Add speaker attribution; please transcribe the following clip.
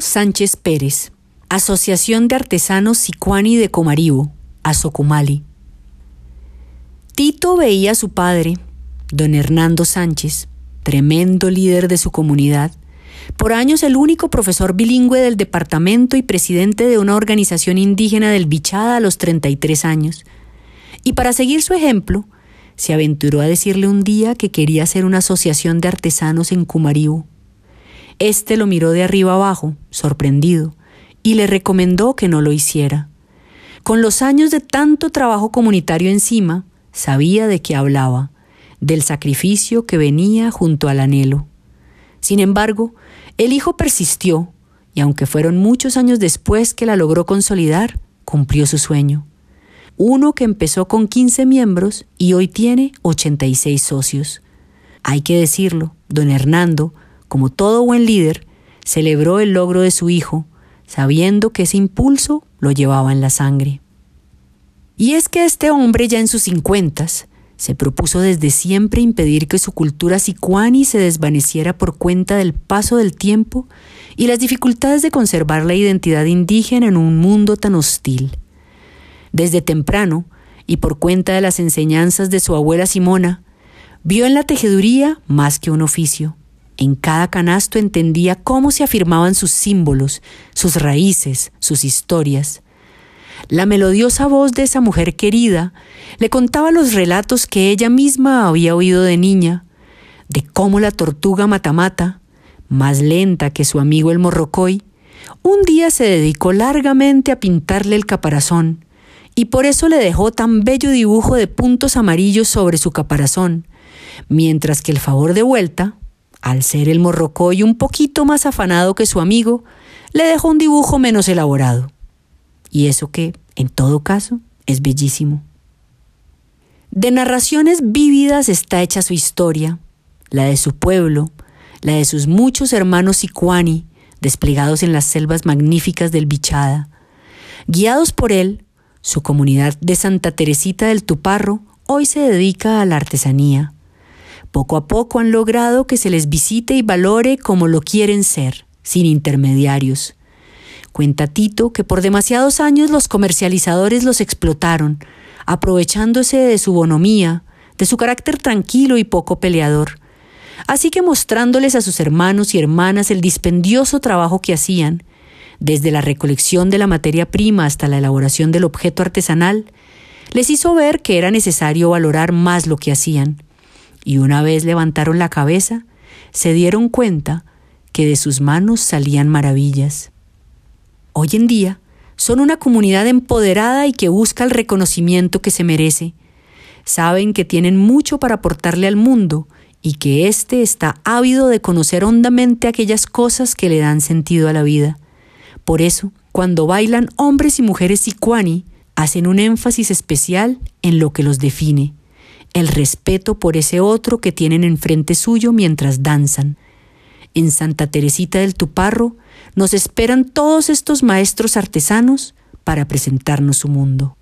Speaker 1: Sánchez Pérez, Asociación de Artesanos Sicuani de Comaribo, Azocumali. Tito veía a su padre, don Hernando Sánchez, tremendo líder de su comunidad, por años el único profesor bilingüe del departamento y presidente de una organización indígena del Bichada a los 33 años. Y para seguir su ejemplo, se aventuró a decirle un día que quería hacer una asociación de artesanos en Cumaribo. Este lo miró de arriba abajo, sorprendido, y le recomendó que no lo hiciera. Con los años de tanto trabajo comunitario encima, sabía de qué hablaba, del sacrificio que venía junto al anhelo. Sin embargo, el hijo persistió, y aunque fueron muchos años después que la logró consolidar, cumplió su sueño. Uno que empezó con 15 miembros y hoy tiene 86 socios. Hay que decirlo, don Hernando, como todo buen líder, celebró el logro de su hijo, sabiendo que ese impulso lo llevaba en la sangre. Y es que este hombre ya en sus cincuentas se propuso desde siempre impedir que su cultura sicuani se desvaneciera por cuenta del paso del tiempo y las dificultades de conservar la identidad indígena en un mundo tan hostil. Desde temprano, y por cuenta de las enseñanzas de su abuela Simona, vio en la tejeduría más que un oficio. En cada canasto entendía cómo se afirmaban sus símbolos, sus raíces, sus historias. La melodiosa voz de esa mujer querida le contaba los relatos que ella misma había oído de niña, de cómo la tortuga matamata, más lenta que su amigo el morrocoy, un día se dedicó largamente a pintarle el caparazón, y por eso le dejó tan bello dibujo de puntos amarillos sobre su caparazón, mientras que el favor de vuelta, al ser el morrocoy un poquito más afanado que su amigo, le dejó un dibujo menos elaborado. Y eso que, en todo caso, es bellísimo. De narraciones vívidas está hecha su historia, la de su pueblo, la de sus muchos hermanos sicuani, desplegados en las selvas magníficas del Bichada. Guiados por él, su comunidad de Santa Teresita del Tuparro hoy se dedica a la artesanía. Poco a poco han logrado que se les visite y valore como lo quieren ser, sin intermediarios. Cuenta Tito que por demasiados años los comercializadores los explotaron, aprovechándose de su bonomía, de su carácter tranquilo y poco peleador. Así que mostrándoles a sus hermanos y hermanas el dispendioso trabajo que hacían, desde la recolección de la materia prima hasta la elaboración del objeto artesanal, les hizo ver que era necesario valorar más lo que hacían. Y una vez levantaron la cabeza, se dieron cuenta que de sus manos salían maravillas. Hoy en día son una comunidad empoderada y que busca el reconocimiento que se merece. Saben que tienen mucho para aportarle al mundo y que éste está ávido de conocer hondamente aquellas cosas que le dan sentido a la vida. Por eso, cuando bailan hombres y mujeres sicuani, hacen un énfasis especial en lo que los define, el respeto por ese otro que tienen enfrente suyo mientras danzan. En Santa Teresita del Tuparro nos esperan todos estos maestros artesanos para presentarnos su mundo.